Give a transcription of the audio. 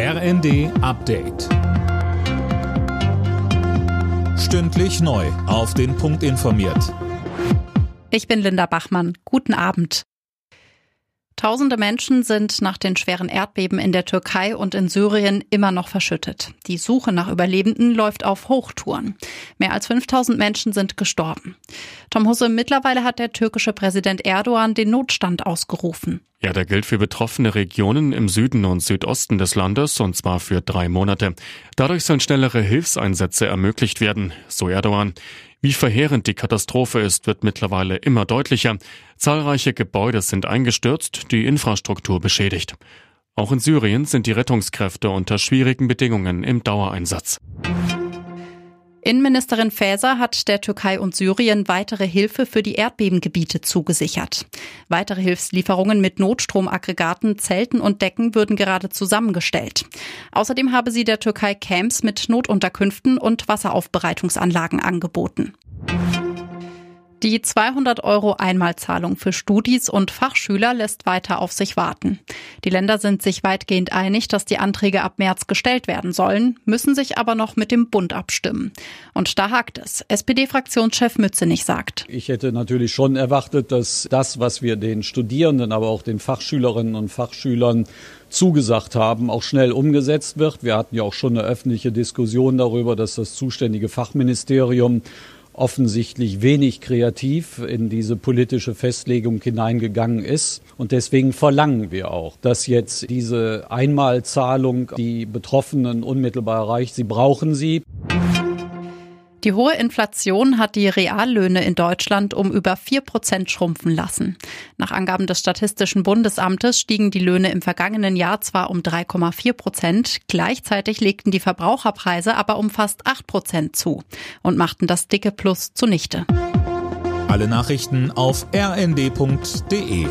RND Update. Stündlich neu. Auf den Punkt informiert. Ich bin Linda Bachmann. Guten Abend. Tausende Menschen sind nach den schweren Erdbeben in der Türkei und in Syrien immer noch verschüttet. Die Suche nach Überlebenden läuft auf Hochtouren. Mehr als 5000 Menschen sind gestorben. Tom Husse, mittlerweile hat der türkische Präsident Erdogan den Notstand ausgerufen. Ja, der gilt für betroffene Regionen im Süden und Südosten des Landes und zwar für drei Monate. Dadurch sollen schnellere Hilfseinsätze ermöglicht werden, so Erdogan. Wie verheerend die Katastrophe ist, wird mittlerweile immer deutlicher. Zahlreiche Gebäude sind eingestürzt, die Infrastruktur beschädigt. Auch in Syrien sind die Rettungskräfte unter schwierigen Bedingungen im Dauereinsatz. Innenministerin Faeser hat der Türkei und Syrien weitere Hilfe für die Erdbebengebiete zugesichert. Weitere Hilfslieferungen mit Notstromaggregaten, Zelten und Decken würden gerade zusammengestellt. Außerdem habe sie der Türkei Camps mit Notunterkünften und Wasseraufbereitungsanlagen angeboten. Die 200 Euro Einmalzahlung für Studis und Fachschüler lässt weiter auf sich warten. Die Länder sind sich weitgehend einig, dass die Anträge ab März gestellt werden sollen, müssen sich aber noch mit dem Bund abstimmen. Und da hakt es. SPD-Fraktionschef Mützenich sagt. Ich hätte natürlich schon erwartet, dass das, was wir den Studierenden, aber auch den Fachschülerinnen und Fachschülern zugesagt haben, auch schnell umgesetzt wird. Wir hatten ja auch schon eine öffentliche Diskussion darüber, dass das zuständige Fachministerium offensichtlich wenig kreativ in diese politische Festlegung hineingegangen ist. Und deswegen verlangen wir auch, dass jetzt diese Einmalzahlung die Betroffenen unmittelbar erreicht. Sie brauchen sie. Die hohe Inflation hat die Reallöhne in Deutschland um über vier Prozent schrumpfen lassen. Nach Angaben des Statistischen Bundesamtes stiegen die Löhne im vergangenen Jahr zwar um 3,4 Prozent, gleichzeitig legten die Verbraucherpreise aber um fast acht Prozent zu und machten das dicke Plus zunichte. Alle Nachrichten auf rnd.de